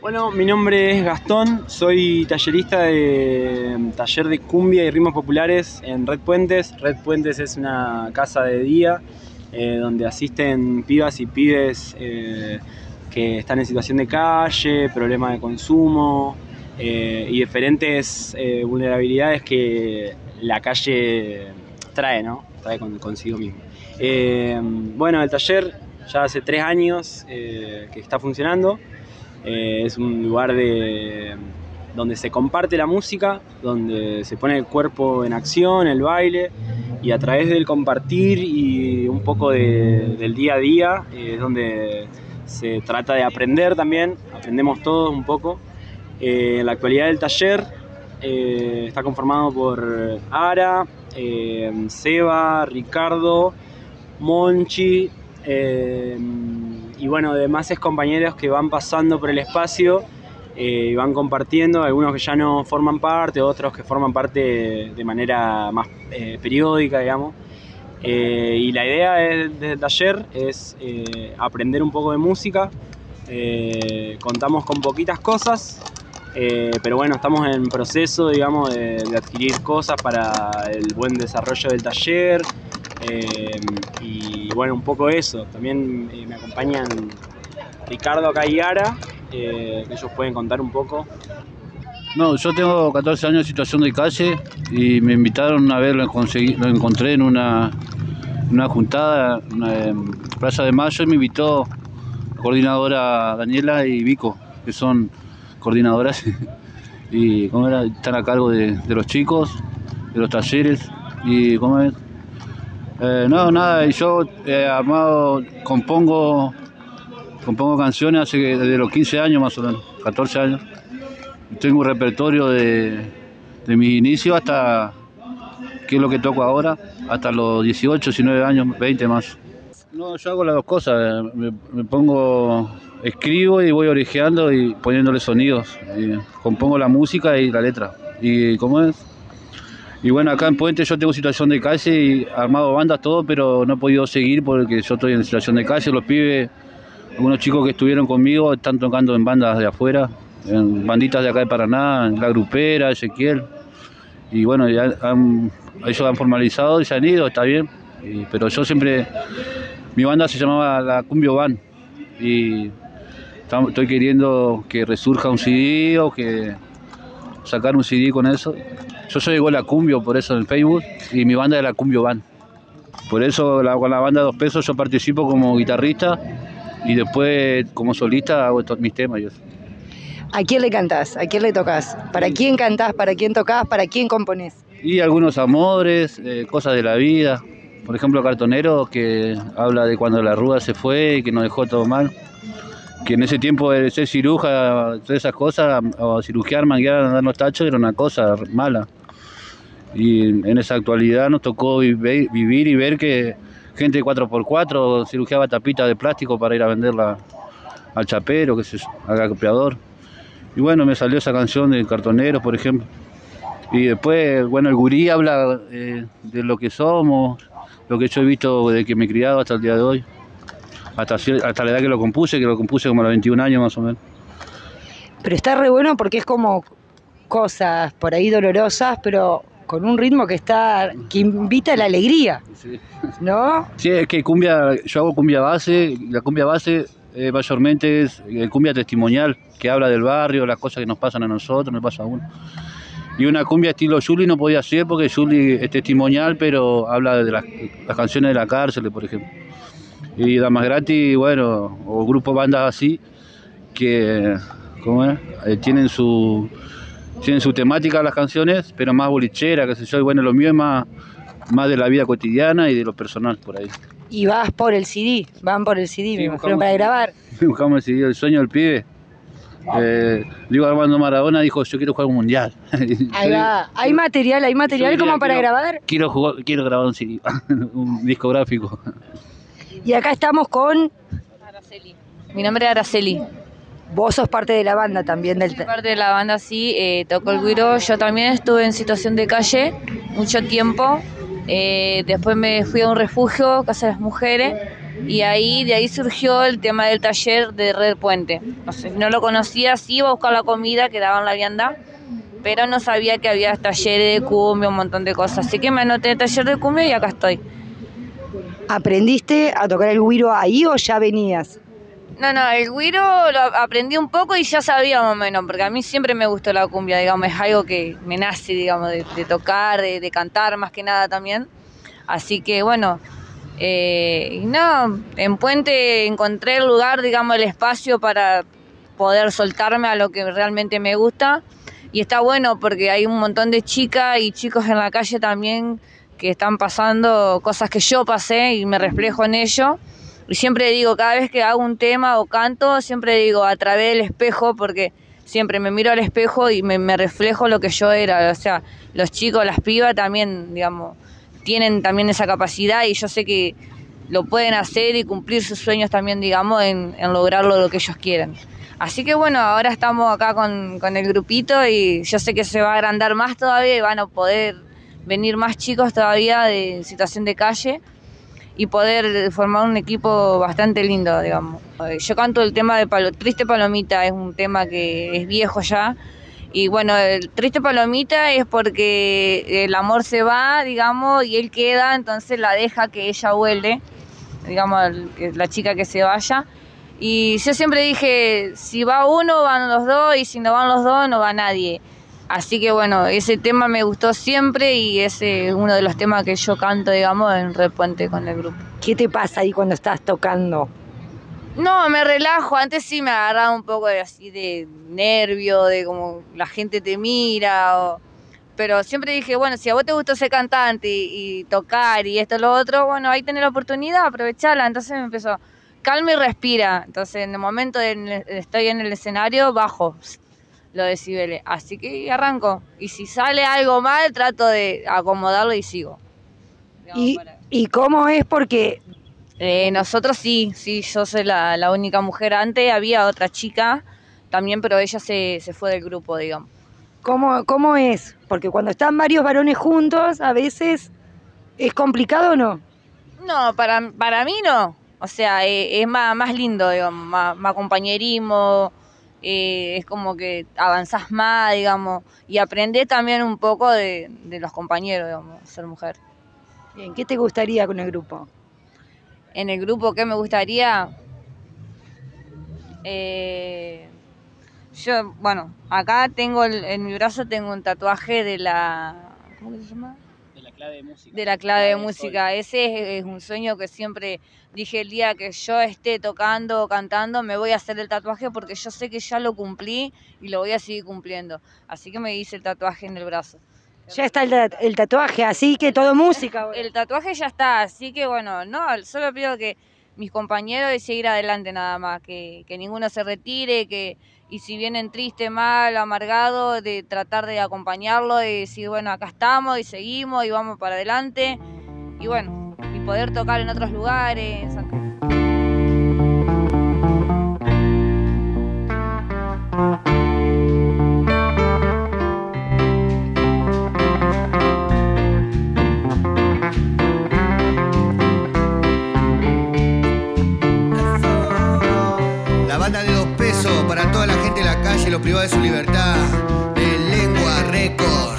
Bueno, mi nombre es Gastón, soy tallerista de taller de cumbia y ritmos populares en Red Puentes. Red Puentes es una casa de día eh, donde asisten pibas y pibes eh, que están en situación de calle, problemas de consumo eh, y diferentes vulnerabilidades que la calle trae, ¿no? Trae consigo mismo. bueno, el taller ya hace tres años que está funcionando. Eh, es un lugar de, donde se comparte la música, donde se pone el cuerpo en acción, el baile, y a través del compartir y un poco del día a día eh, es donde se trata de aprender también, aprendemos todos un poco. Eh, la actualidad el taller está conformado por Ara, Seba, Ricardo, Monchi, y bueno, demás compañeros que van pasando por el espacio eh, y van compartiendo, algunos que ya no forman parte, otros que forman parte de manera más eh, periódica, digamos. Eh, y la idea del taller es aprender un poco de música. contamos con poquitas cosas, pero bueno, estamos en proceso, digamos, de, adquirir cosas para el buen desarrollo del taller, eh, y bueno, un poco eso. También eh, me acompañan Ricardo acá y Ara, eh, ellos pueden contar un poco. No, yo tengo 14 años de situación de calle y me invitaron a ver, lo, encontré en una, una juntada en Plaza de Mayo y me invitó la coordinadora Daniela y Vico, que son coordinadoras y están a cargo de, de los chicos, de los talleres y ¿cómo es? Eh, no, nada, yo he eh, armado, compongo, compongo canciones hace desde los 15 años más o menos, 14 años. Tengo un repertorio de, de mis inicios hasta, qué es lo que toco ahora, hasta los 18, 19 años, 20 más. No, yo hago las dos cosas, me, pongo, escribo y voy orejeando y poniéndole sonidos. compongo la música y la letra. ¿Y cómo es? Y bueno, acá en Puente yo tengo situación de calle y armado bandas, todo, pero no he podido seguir porque yo estoy en situación de calle. Los pibes, algunos chicos que estuvieron conmigo están tocando en bandas de afuera, banditas de acá de Paraná, La Grupera, Ezequiel. Y bueno, ya ellos han formalizado y se han ido, está bien. pero yo siempre, mi banda se llamaba La Cumbio Van. Y estoy queriendo que resurja un CD o que sacar un CD con eso. Yo soy igual a Cumbio, por eso en Facebook, y mi banda es la Cumbio Band. Por eso con la banda Dos Pesos yo participo como guitarrista y después como solista hago todos mis temas. ¿A quién le cantás? ¿A quién le tocas? ¿Para quién cantás? ¿Para quién tocas? ¿Para quién componés? Y algunos amores, eh, cosas de la vida. Por ejemplo, Cartonero, que habla de cuando la ruda se fue y que nos dejó todo mal que en ese tiempo de ser ciruja, todas esas cosas, o cirugiar, manguear, andar los tachos, era una cosa mala. Y en esa actualidad nos tocó vivir y ver que gente de 4x4 cirugiaba tapitas de plástico para ir a venderla al chapero, que se, al acopiador. Y bueno, me salió esa canción de Cartoneros, por ejemplo. Y después, bueno, el gurí habla eh, de lo que somos, lo que yo he visto desde que me he criado hasta el día de hoy. Hasta, hasta la edad que lo compuse, que lo compuse como a los 21 años más o menos. Pero está re bueno porque es como cosas por ahí dolorosas, pero con un ritmo que está que invita a la alegría. ¿No? Sí, es que cumbia, yo hago cumbia base, la cumbia base eh, mayormente es eh, cumbia testimonial, que habla del barrio, las cosas que nos pasan a nosotros, nos pasa a uno. Y una cumbia estilo Juli no podía ser porque Juli es testimonial, pero habla de las, canciones de la cárcel, por ejemplo. Y Damas Gratis, bueno, o grupos bandas así, que ¿cómo es? Eh, tienen su tienen su temática las canciones, pero más bolichera, qué sé yo, y bueno, lo mío es más, más de la vida cotidiana y de lo personal por ahí. Y vas por el CD, van por el CD, me imagino, para grabar. Buscamos el CD, el sueño del pibe. Eh, digo Armando Maradona dijo yo quiero jugar un mundial. Ahí va, hay material, hay material como para grabar. Quiero jugar, quiero grabar un CD, un discográfico. Y acá estamos con Araceli. Mi nombre es Araceli. Vos sos parte de la banda también del... Soy parte de la banda, sí, eh, toco el guiro. Yo también estuve en situación de calle mucho tiempo. Eh, después me fui a un refugio, Casa de las Mujeres. Y ahí, de ahí surgió el tema del taller de Red Puente. No, sé, no lo conocía, sí iba a buscar la comida que daban la vianda, pero no sabía que había talleres de cumbia, un montón de cosas. Así que me anoté en taller de cumbia y acá estoy. ¿Aprendiste a tocar el güiro ahí o ya venías? No, no, el güiro lo aprendí un poco y ya sabía más o menos, porque a mí siempre me gustó la cumbia, digamos, es algo que me nace, digamos, de, tocar, de, cantar más que nada también. Así que bueno, eh, no, en Puente encontré el lugar, digamos, el espacio para poder soltarme a lo que realmente me gusta. Y está bueno porque hay un montón de chicas y chicos en la calle también que están pasando cosas que yo pasé y me reflejo en ello. Siempre digo, cada vez que hago un tema o canto, siempre digo a través del espejo, porque siempre me miro al espejo y me, reflejo lo que yo era. O sea, los chicos, las pibas también, digamos, tienen también esa capacidad y yo sé que lo pueden hacer y cumplir sus sueños también, digamos, en, en lograrlo lo que ellos quieran. Así que bueno, ahora estamos acá con, con el grupito y yo sé que se va a agrandar más todavía y van a poder venir más chicos todavía de situación de calle y poder formar un equipo bastante lindo, digamos. Yo canto el tema de Triste Palomita, es un tema que es viejo ya. Y bueno, el Triste Palomita es porque el amor se va, digamos, y él queda, entonces la deja que ella vuele, digamos, la chica que se vaya. Y yo siempre dije, si va uno, van los dos, y si no van los dos, no va nadie. Así que bueno, ese tema me gustó siempre y ese es uno de los temas que yo canto, digamos, en Repuente con el grupo. ¿Qué te pasa ahí cuando estás tocando? No, me relajo. Antes sí me agarraba un poco de así de nervio, de como la gente te mira. Pero siempre dije, bueno, si a vos te gusta ser cantante y, tocar y esto y lo otro, bueno, ahí tenés la oportunidad, aprovechala. Entonces me empezó, calma y respira. Entonces en el momento de estoy en el escenario, bajo, los decibeles. Así que arranco. Y si sale algo mal, trato de acomodarlo y sigo. ¿Y, cómo es? Porque... Eh, nosotros sí, sí, yo soy la, única mujer. Antes había otra chica también, pero ella se, fue del grupo, digamos. ¿Cómo, ¿Cómo es? Porque cuando están varios varones juntos, a veces es complicado o no? No, para, para mí no. O sea, eh, es, más, más lindo, digamos, más, más compañerismo eh, es como que avanzás más, digamos, y aprendés también un poco de, los compañeros, digamos, ser mujer. Bien, ¿qué te gustaría con el grupo? En el grupo, ¿qué me gustaría? Eh, yo, bueno, acá tengo en mi brazo tengo un tatuaje de la. ¿Cómo se llama? De la clave de música. De la clave de música. Ese es, un sueño que siempre dije el día que yo esté tocando o cantando, me voy a hacer el tatuaje porque yo sé que ya lo cumplí y lo voy a seguir cumpliendo. Así que me hice el tatuaje en el brazo. Ya está el, tatuaje, así que todo música. El tatuaje ya está, así que bueno, no, solo pido que mis compañeros de seguir adelante nada más, que, que ninguno se retire, que y si vienen triste, mal, amargado, de tratar de acompañarlo, de decir, bueno, acá estamos y seguimos y vamos para adelante. Y bueno, poder tocar en otros lugares. De los privados de su libertad. De Lengua Record.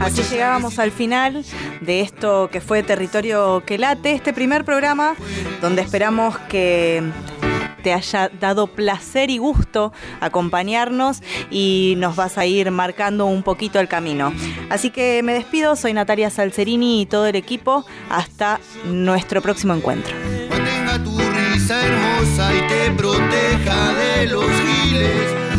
Así llegábamos al final de esto que fue Territorio que late, este primer programa donde esperamos que te haya dado placer y gusto acompañarnos y nos vas a ir marcando un poquito el camino. Así que me despido, soy Natalia Salcerini y todo el equipo. Hasta nuestro próximo encuentro hermosa y te proteja de los giles